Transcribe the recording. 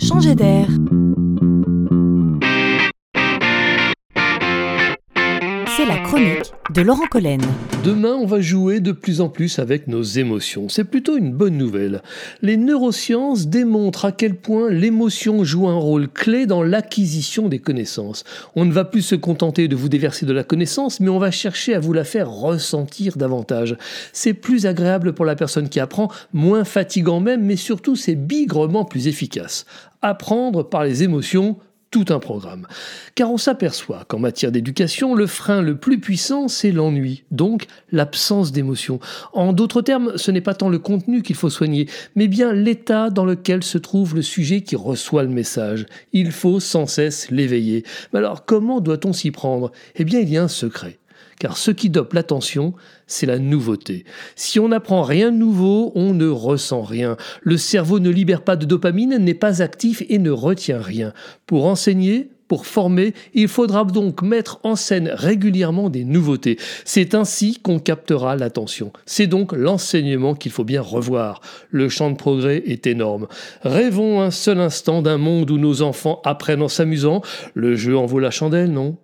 changer d'air. C'est la chronique de Laurent Collen. Demain, on va jouer de plus en plus avec nos émotions. C'est plutôt une bonne nouvelle. Les neurosciences démontrent à quel point l'émotion joue un rôle clé dans l'acquisition des connaissances. On ne va plus se contenter de vous déverser de la connaissance, mais on va chercher à vous la faire ressentir davantage. C'est plus agréable pour la personne qui apprend, moins fatigant même, mais surtout c'est bigrement plus efficace. Apprendre par les émotions, tout un programme. Car on s'aperçoit qu'en matière d'éducation, le frein le plus puissant, c'est l'ennui, donc l'absence d'émotion. En d'autres termes, ce n'est pas tant le contenu qu'il faut soigner, mais bien l'état dans lequel se trouve le sujet qui reçoit le message. Il faut sans cesse l'éveiller. Mais alors, comment doit-on s'y prendre? Eh bien, il y a un secret car ce qui dope l'attention, c'est la nouveauté. Si on n'apprend rien de nouveau, on ne ressent rien. Le cerveau ne libère pas de dopamine, n'est pas actif et ne retient rien. Pour enseigner, pour former, il faudra donc mettre en scène régulièrement des nouveautés. C'est ainsi qu'on captera l'attention. C'est donc l'enseignement qu'il faut bien revoir. Le champ de progrès est énorme. Rêvons un seul instant d'un monde où nos enfants apprennent en s'amusant. Le jeu en vaut la chandelle, non?